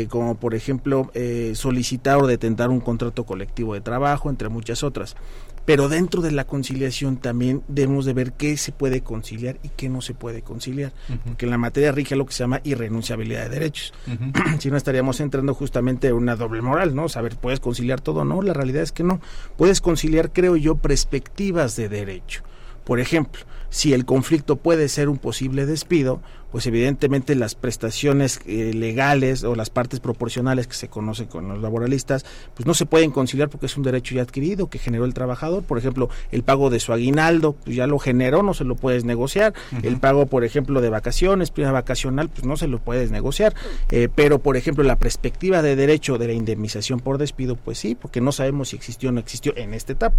como por ejemplo solicitar o detentar un contrato colectivo de trabajo, entre muchas otras pero dentro de la conciliación también debemos de ver qué se puede conciliar y qué no se puede conciliar, porque en la materia rige lo que se llama irrenunciabilidad de derechos. [CLEARS THROAT] si no estaríamos entrando justamente en una doble moral, ¿no? Saber, ¿puedes conciliar todo? No, la realidad es que no. Puedes conciliar, creo yo, perspectivas de derecho. Por ejemplo, si el conflicto puede ser un posible despido, pues evidentemente las prestaciones eh, legales o las partes proporcionales que se conocen con los laboralistas, pues no se pueden conciliar porque es un derecho ya adquirido que generó el trabajador. Por ejemplo, el pago de su aguinaldo, pues ya lo generó, no se lo puedes negociar. El pago, por ejemplo, de vacaciones, prima vacacional, pues no se lo puedes negociar. Eh, pero, por ejemplo, la perspectiva de derecho de la indemnización por despido, pues sí, porque no sabemos si existió o no existió en esta etapa.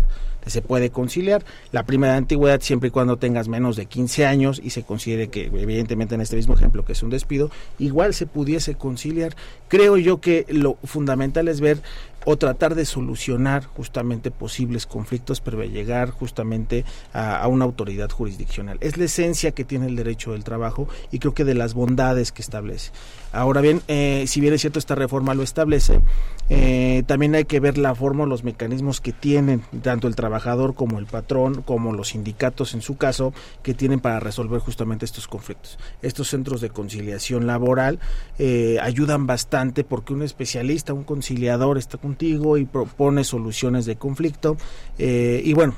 Se puede conciliar. La prima de antigüedad siempre y cuando tengas menos de 15 años y se considere que evidentemente en este mismo ejemplo que es un despido, igual se pudiese conciliar. Creo yo que lo fundamental es ver o tratar de solucionar justamente posibles conflictos, pero llegar justamente a, una autoridad jurisdiccional. Es la esencia que tiene el derecho del trabajo y creo que de las bondades que establece. Ahora bien, eh, si bien es cierto esta reforma lo establece, eh, también hay que ver la forma, los mecanismos que tienen tanto el trabajador como el patrón, como los sindicatos en su caso, que tienen para resolver justamente estos conflictos. Estos centros de conciliación laboral eh, ayudan bastante porque un especialista, un conciliador está contigo y propone soluciones de conflicto. y bueno,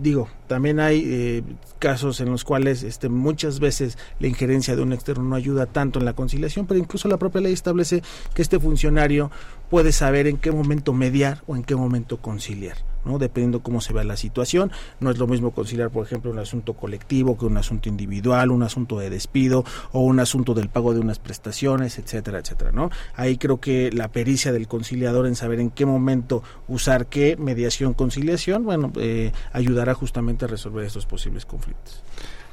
digo, también hay eh, casos en los cuales este, muchas veces la injerencia de un externo no ayuda tanto en la conciliación, pero incluso la propia ley establece que este funcionario puede saber en qué momento mediar o en qué momento conciliar. ¿No? dependiendo cómo se vea la situación. No es lo mismo conciliar, por ejemplo, un asunto colectivo que un asunto individual, un asunto de despido o un asunto del pago de unas prestaciones, etcétera, etcétera. ¿no? Ahí creo que la pericia del conciliador en saber en qué momento usar qué mediación, conciliación, bueno, eh, ayudará justamente a resolver estos posibles conflictos.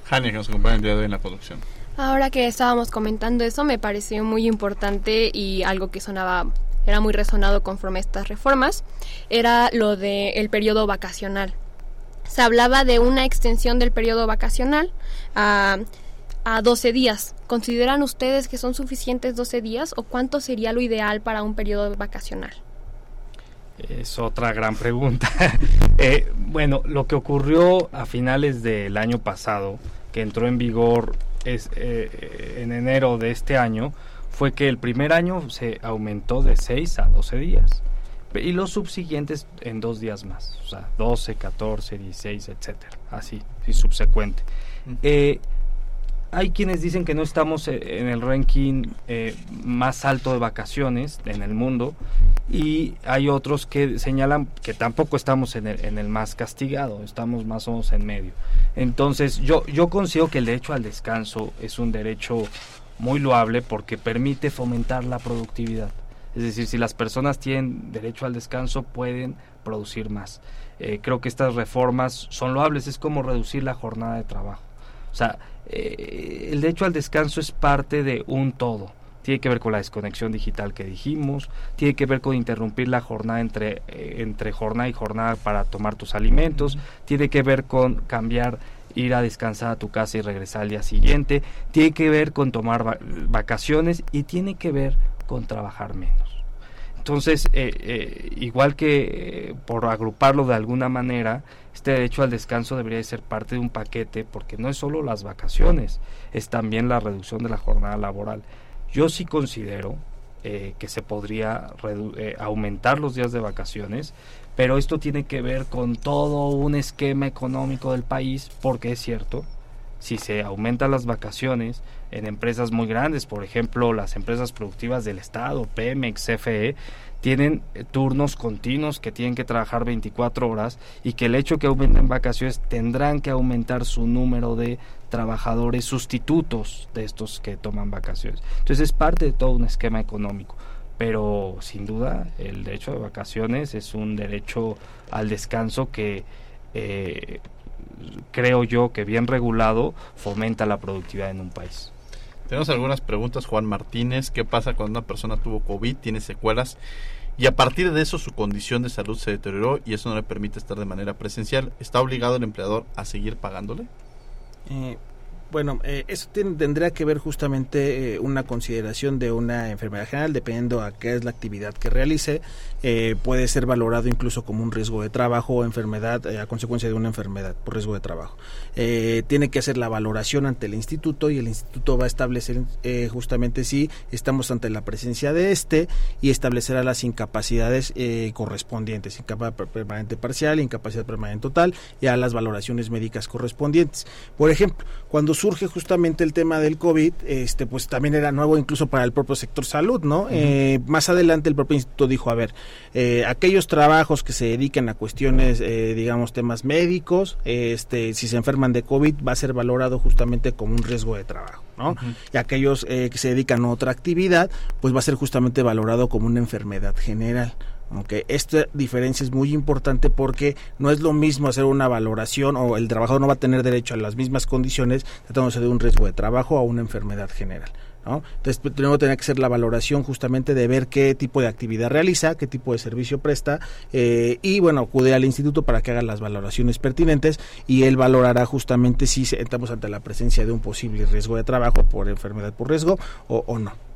Jania, que nos acompaña el día de hoy en la producción. Ahora que estábamos comentando eso, me pareció muy importante y algo que sonaba era muy resonado conforme a estas reformas, era lo del el periodo vacacional. Se hablaba de una extensión del periodo vacacional a, a 12 días. ¿Consideran ustedes que son suficientes 12 días o cuánto sería lo ideal para un periodo vacacional? Es otra gran pregunta. [LAUGHS] Eh, bueno, lo que ocurrió a finales del año pasado, que entró en vigor es, eh, en enero de este año, fue que el primer año se aumentó de 6 a 12 días, y los subsiguientes en dos días más, o sea, 12, 14, 16, etcétera, así, y subsecuente. Eh, hay quienes dicen que no estamos eh, en el ranking eh, más alto de vacaciones en el mundo y hay otros que señalan que tampoco estamos en el, en el más castigado, estamos más o menos en medio. Entonces yo, yo considero que el derecho al descanso es un derecho muy loable porque permite fomentar la productividad. Es decir, si las personas tienen derecho al descanso pueden producir más. Eh, creo que estas reformas son loables, es como reducir la jornada de trabajo. O sea, eh, el derecho al descanso es parte de un todo. Tiene que ver con la desconexión digital que dijimos, tiene que ver con interrumpir la jornada entre, eh, entre jornada y jornada para tomar tus alimentos, tiene que ver con cambiar ir a descansar a tu casa y regresar al día siguiente, tiene que ver con tomar vacaciones y tiene que ver con trabajar menos. Entonces, eh, eh, igual que eh, por agruparlo de alguna manera, este derecho al descanso debería ser parte de un paquete porque no es solo las vacaciones, es también la reducción de la jornada laboral. Yo sí considero que se podría aumentar los días de vacaciones, pero esto tiene que ver con todo un esquema económico del país, porque es cierto, si se aumentan las vacaciones en empresas muy grandes, por ejemplo, las empresas productivas del Estado, Pemex, CFE, tienen eh, turnos continuos que tienen que trabajar 24 horas y que el hecho que aumenten vacaciones tendrán que aumentar su número de trabajadores sustitutos de estos que toman vacaciones. Entonces es parte de todo un esquema económico pero sin duda el derecho de vacaciones es un derecho al descanso que eh, creo yo que bien regulado fomenta la productividad en un país. Tenemos algunas preguntas, Juan Martínez. ¿Qué pasa cuando una persona tuvo COVID, tiene secuelas y a partir de eso su condición de salud se deterioró y eso no le permite estar de manera presencial? ¿Está obligado el empleador a seguir pagándole? Eh, bueno, eh, eso tendría que ver justamente eh, una consideración de una enfermedad general, dependiendo a qué es la actividad que realice. Eh, puede ser valorado incluso como un riesgo de trabajo o enfermedad a consecuencia de una enfermedad por riesgo de trabajo. tiene que hacer la valoración ante el instituto y el instituto va a establecer justamente si estamos ante la presencia de este y establecerá las incapacidades correspondientes, incapacidad permanente parcial, incapacidad permanente total y a las valoraciones médicas correspondientes. Por ejemplo, cuando surge justamente el tema del COVID, este, pues también era nuevo incluso para el propio sector salud, ¿no? eh, más adelante el propio instituto dijo, a ver, eh, aquellos trabajos que se dedican a cuestiones, eh, digamos, temas médicos, este, si se enferman de COVID, va a ser valorado justamente como un riesgo de trabajo, ¿no? Y aquellos eh, que se dedican a otra actividad, pues va a ser justamente valorado como una enfermedad general. Okay. Esta diferencia es muy importante porque no es lo mismo hacer una valoración o el trabajador no va a tener derecho a las mismas condiciones tratándose de un riesgo de trabajo o una enfermedad general. ¿no? Entonces pues, que tener que hacer la valoración justamente de ver qué tipo de actividad realiza, qué tipo de servicio presta eh, y bueno, acude al instituto para que haga las valoraciones pertinentes y él valorará justamente si estamos ante la presencia de un posible riesgo de trabajo por enfermedad por riesgo o, o no.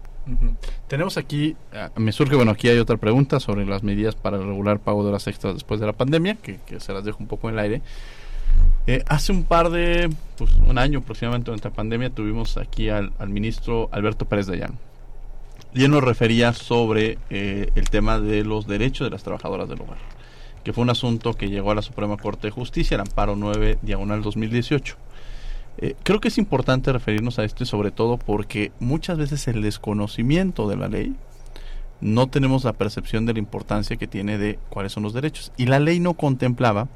Tenemos aquí, ah, me surge, bueno, aquí hay otra pregunta sobre las medidas para regular pago de horas extras después de la pandemia, que, se las dejo un poco en el aire. Eh, hace un par de, pues un año aproximadamente durante la pandemia, tuvimos aquí al, ministro Alberto Pérez de Ayán. Y él nos refería sobre eh, el tema de los derechos de las trabajadoras del hogar, que fue un asunto que llegó a la Suprema Corte de Justicia, el amparo 9 diagonal 2018. Eh, creo que es importante referirnos a esto y sobre todo porque muchas veces el desconocimiento de la ley no tenemos la percepción de la importancia que tiene de cuáles son los derechos. Y la ley no contemplaba,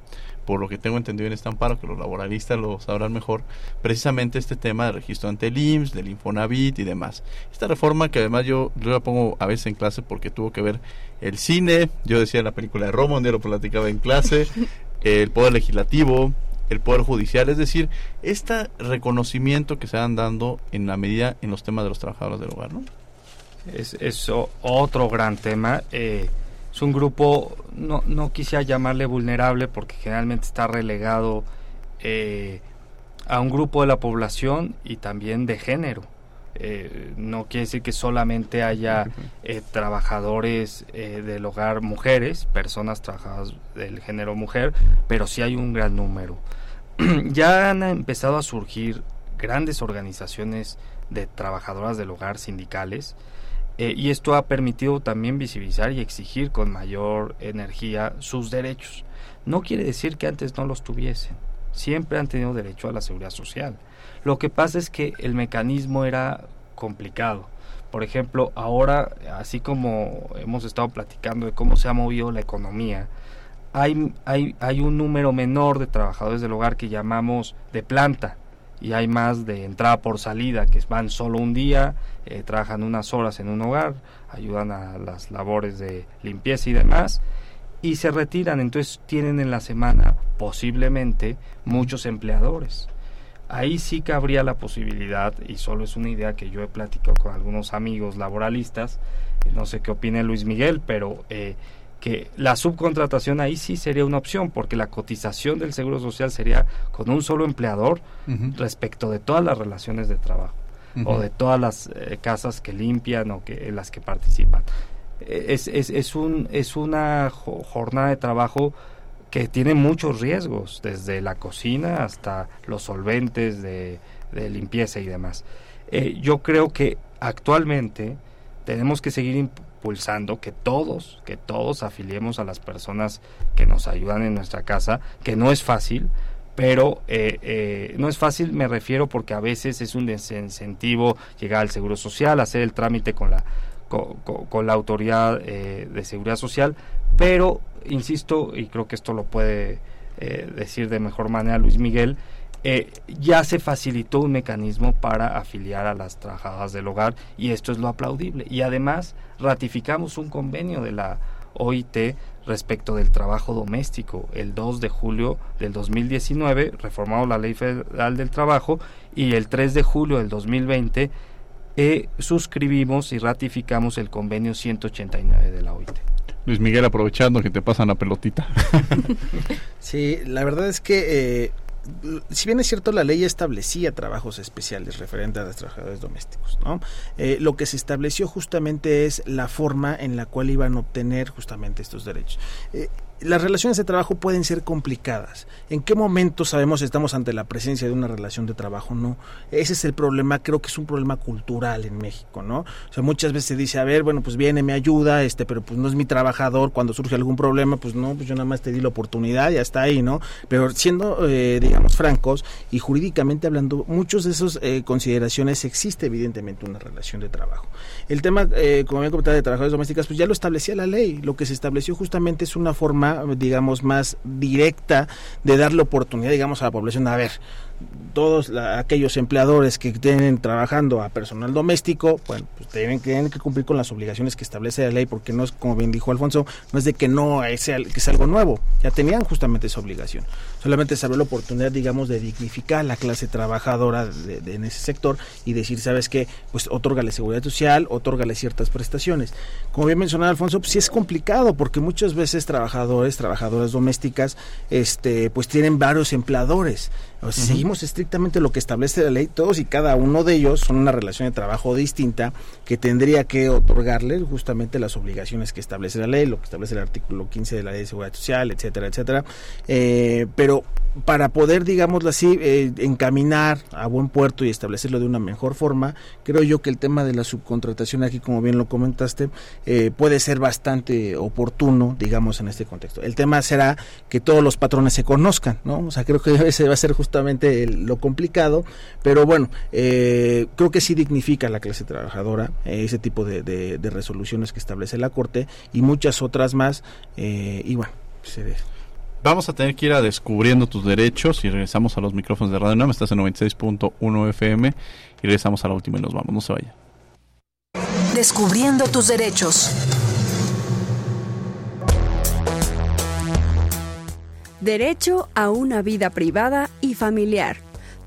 por lo que tengo entendido en este amparo, que los laboralistas lo sabrán mejor, precisamente este tema del registro ante el IMSS, del Infonavit y demás. Esta reforma que además yo, yo la pongo a veces en clase porque tuvo que ver el cine, yo decía la película de Roma, donde lo platicaba en clase, [LAUGHS] el Poder Legislativo, el Poder Judicial, es decir, este reconocimiento que se van dando en la medida en los temas de los trabajadores del hogar, ¿no? Es, es otro gran tema. Eh, es un grupo, no, no quisiera llamarle vulnerable porque generalmente está relegado eh, a un grupo de la población y también de género. Eh, no quiere decir que solamente haya trabajadores del hogar mujeres, personas trabajadoras del género mujer, pero sí hay un gran número. [CLEARS THROAT] ya han empezado a surgir grandes organizaciones de trabajadoras del hogar sindicales Eh, y esto ha permitido también visibilizar y exigir con mayor energía sus derechos. No quiere decir que antes no los tuviesen. Siempre han tenido derecho a la seguridad social. Lo que pasa es que el mecanismo era complicado. Por ejemplo, ahora, así como hemos estado platicando de cómo se ha movido la economía, hay, hay, hay un número menor de trabajadores del hogar que llamamos de planta y hay más de entrada por salida que van solo un día, eh, trabajan unas horas en un hogar, ayudan a las labores de limpieza y demás y se retiran, entonces tienen en la semana posiblemente muchos empleadores. Ahí sí cabría la posibilidad, y solo es una idea que yo he platicado con algunos amigos laboralistas, eh, no sé qué opine Luis Miguel, pero eh, que la subcontratación ahí sí sería una opción, porque la cotización del Seguro Social sería con un solo empleador respecto de todas las relaciones de trabajo o de todas las eh, casas que limpian o que en las que participan. Eh, es, es, es, un, es una jornada de trabajo que tiene muchos riesgos, desde la cocina hasta los solventes de, limpieza y demás. Eh, yo creo que actualmente tenemos que seguir impulsando que todos, que todos afiliemos a las personas que nos ayudan en nuestra casa, que no es fácil, pero eh, eh, no es fácil, me refiero porque a veces es un desincentivo llegar al Seguro Social, hacer el trámite con la, con, la autoridad eh, de seguridad social, pero, insisto, y creo que esto lo puede decir de mejor manera Luis Miguel, eh, ya se facilitó un mecanismo para afiliar a las trabajadoras del hogar y esto es lo aplaudible. Y además ratificamos un convenio de la OIT respecto del trabajo doméstico. El 2 de julio del 2019 reformamos la Ley Federal del Trabajo y el 3 de julio del 2020 eh, suscribimos y ratificamos el convenio 189 de la OIT. Luis Miguel, aprovechando que te pasan la pelotita. [LAUGHS] sí, la verdad es que eh, si bien es cierto, la ley establecía trabajos especiales referentes a los trabajadores domésticos, ¿no? Eh, lo que se estableció justamente es la forma en la cual iban a obtener justamente estos derechos. Eh, las relaciones de trabajo pueden ser complicadas. ¿En qué momento sabemos si estamos ante la presencia de una relación de trabajo? No. Ese es el problema, creo que es un problema cultural en México, ¿no? O sea, muchas veces se dice, a ver, bueno, pues viene, me ayuda, este, pero pues no es mi trabajador, cuando surge algún problema, pues no, pues yo nada más te di la oportunidad, ya está ahí, ¿no? Pero siendo, eh, digamos, francos y jurídicamente hablando, muchos de esas eh, consideraciones existe evidentemente una relación de trabajo. El tema, eh, como bien comentado, de trabajadores domésticas, pues ya lo establecía la ley. Lo que se estableció justamente es una forma digamos, más directa de darle oportunidad, digamos, a la población. A ver, todos aquellos empleadores que tienen trabajando a personal doméstico, bueno, pues tienen, tienen, que cumplir con las obligaciones que establece la ley, porque no es, como bien dijo Alfonso, no es de que no es, que es algo nuevo, ya tenían justamente esa obligación. Solamente se abrió la oportunidad, digamos, de dignificar a la clase trabajadora de, en ese sector y decir, ¿sabes qué? Pues otórgale seguridad social, otórgale ciertas prestaciones. Como bien mencionaba Alfonso, pues sí es complicado, porque muchas veces trabajadores, trabajadoras domésticas, este, pues tienen varios empleadores. O Seguimos estrictamente lo que establece la ley, todos y cada uno de ellos son una relación de trabajo distinta que tendría que otorgarle justamente las obligaciones que establece la ley, lo que establece el artículo 15 de la ley de seguridad social, etcétera, etcétera. Eh, pero para poder, digámoslo así, eh, encaminar a buen puerto y establecerlo de una mejor forma, creo yo que el tema de la subcontratación aquí, como bien lo comentaste, eh, puede ser bastante oportuno, digamos, en este contexto. El tema será que todos los patrones se conozcan, ¿no? O sea, creo que [LAUGHS] ese va a ser justamente lo complicado, pero bueno, eh, creo que sí dignifica a la clase trabajadora ese tipo de, de, resoluciones que establece la Corte y muchas otras más, y bueno, se ve. Vamos a tener que ir a descubriendo tus derechos y regresamos a los micrófonos de Radio NAM. Estás en 96.1 FM y regresamos a la última y nos vamos. No se vaya. Descubriendo tus derechos. Derecho a una vida privada y familiar.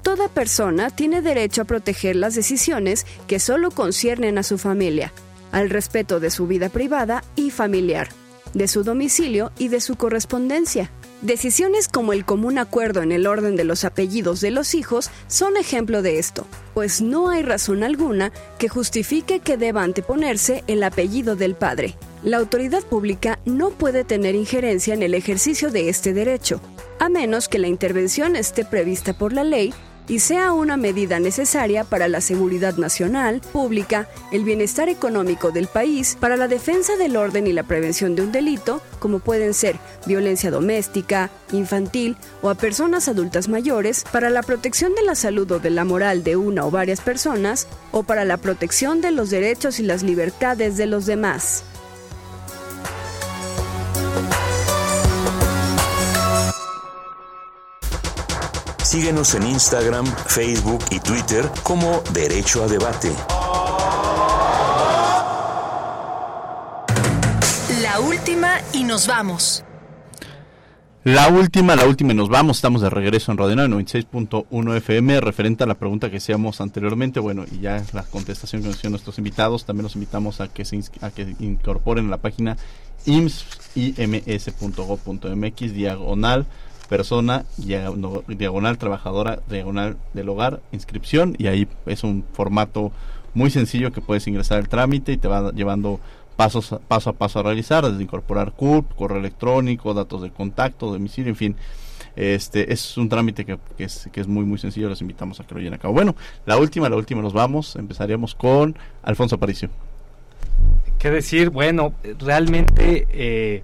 Toda persona tiene derecho a proteger las decisiones que solo conciernen a su familia, al respeto de su vida privada y familiar, de su domicilio y de su correspondencia Decisiones como el común acuerdo en el orden de los apellidos de los hijos son ejemplo de esto, pues no hay razón alguna que justifique que deba anteponerse el apellido del padre. La autoridad pública no puede tener injerencia en el ejercicio de este derecho, a menos que la intervención esté prevista por la ley y sea una medida necesaria para la seguridad nacional, pública, el bienestar económico del país, para la defensa del orden y la prevención de un delito, como pueden ser violencia doméstica, infantil o a personas adultas mayores, para la protección de la salud o de la moral de una o varias personas, o para la protección de los derechos y las libertades de los demás. Síguenos en Instagram, Facebook y Twitter como Derecho a Debate. La última y nos vamos. La última, la última y nos vamos. Estamos de regreso en Radio 96.1 FM. Referente a la pregunta que hacíamos anteriormente, bueno, y ya la contestación que nos hicieron nuestros invitados, también los invitamos a que se a que incorporen a la página ims.ims.gov.mx diagonal persona, diagonal trabajadora, diagonal del hogar, inscripción y ahí es un formato muy sencillo que puedes ingresar el trámite y te va llevando pasos paso a paso a realizar, desde incorporar CURP, correo electrónico, datos de contacto, domicilio, en fin. Este es un trámite que, es, que es muy muy sencillo, los invitamos a que lo llenen a cabo. Bueno, la última, la última nos vamos, empezaríamos con Alfonso Aparicio. ¿Qué decir? Bueno, realmente eh,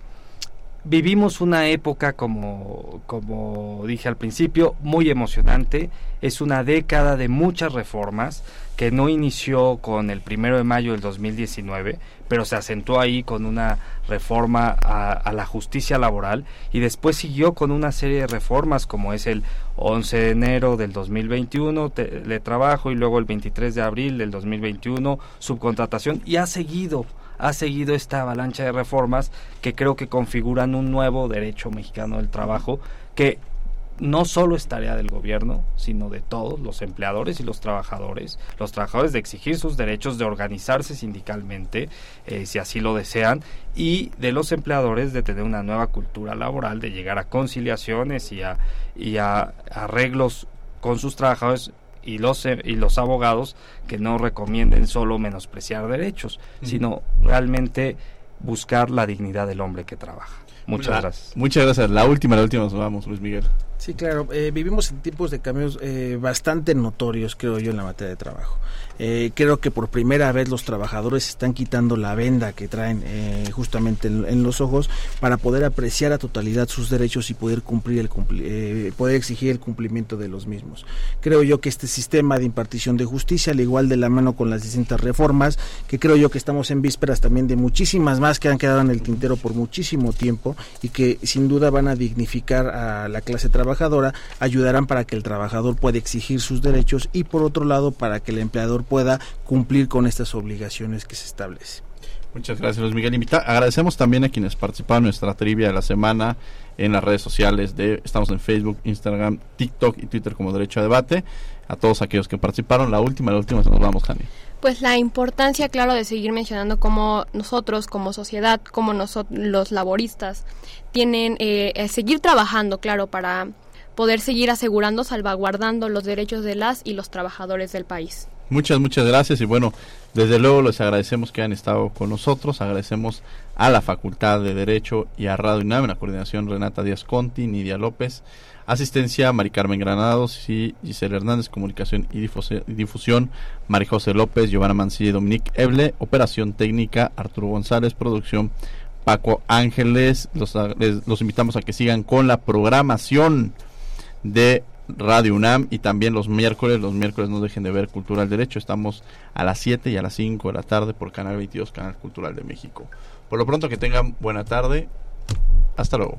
vivimos una época, como, como dije al principio, muy emocionante. Es una década de muchas reformas que no inició con el primero de mayo del 2019, pero se acentuó ahí con una reforma a, la justicia laboral y después siguió con una serie de reformas como es el 11 de enero del 2021 de trabajo y luego el 23 de abril del 2021 subcontratación y ha seguido ha seguido esta avalancha de reformas que creo que configuran un nuevo derecho mexicano del trabajo que no solo es tarea del gobierno, sino de todos los empleadores y los trabajadores, los trabajadores de exigir sus derechos, de organizarse sindicalmente, eh, si así lo desean, y de los empleadores de tener una nueva cultura laboral, de llegar a conciliaciones y a, y a arreglos con sus trabajadores y los, eh, y los abogados que no recomienden solo menospreciar derechos, sino realmente buscar la dignidad del hombre que trabaja. Muchas gracias. Muchas gracias. La última, la última nos vamos, Luis Miguel. Sí, claro. Eh, vivimos en tiempos de cambios eh, bastante notorios, creo yo, en la materia de trabajo. Eh, creo que por primera vez los trabajadores están quitando la venda que traen eh, justamente en, los ojos para poder apreciar a totalidad sus derechos y poder cumplir el eh, poder exigir el cumplimiento de los mismos. Creo yo que este sistema de impartición de justicia, al igual de la mano con las distintas reformas, que creo yo que estamos en vísperas también de muchísimas más que han quedado en el tintero por muchísimo tiempo y que sin duda van a dignificar a la clase trabajadora, ayudarán para que el trabajador pueda exigir sus derechos y por otro lado para que el empleador pueda cumplir con estas obligaciones que se establece. Muchas gracias, Luis Miguel. Invita agradecemos también a quienes participaron en nuestra trivia de la semana en las redes sociales de estamos en Facebook, Instagram, TikTok y Twitter como Derecho a Debate. A todos aquellos que participaron, la última, la última, nos vamos, Jani. Pues la importancia, claro, de seguir mencionando cómo nosotros, como sociedad, como nosotros, los laboristas, tienen eh, eh, seguir trabajando, claro, para poder seguir asegurando, salvaguardando los derechos de las y los trabajadores del país. Muchas, muchas gracias y bueno, desde luego les agradecemos que hayan estado con nosotros, agradecemos a la Facultad de Derecho y a Radio UNAM, en la coordinación Renata Díaz Conti, Nidia López, asistencia Mari Carmen Granados y Giselle Hernández, comunicación y difusión Mari José López, Giovanna Mancilla y Dominique Eble, operación técnica Arturo González, producción Paco Ángeles, los, los invitamos a que sigan con la programación de Radio UNAM y también los miércoles, los miércoles no dejen de ver Cultural Derecho, estamos a las 7 y a las 5 de la tarde por Canal 22, Canal Cultural de México. Por lo pronto que tengan buena tarde, hasta luego.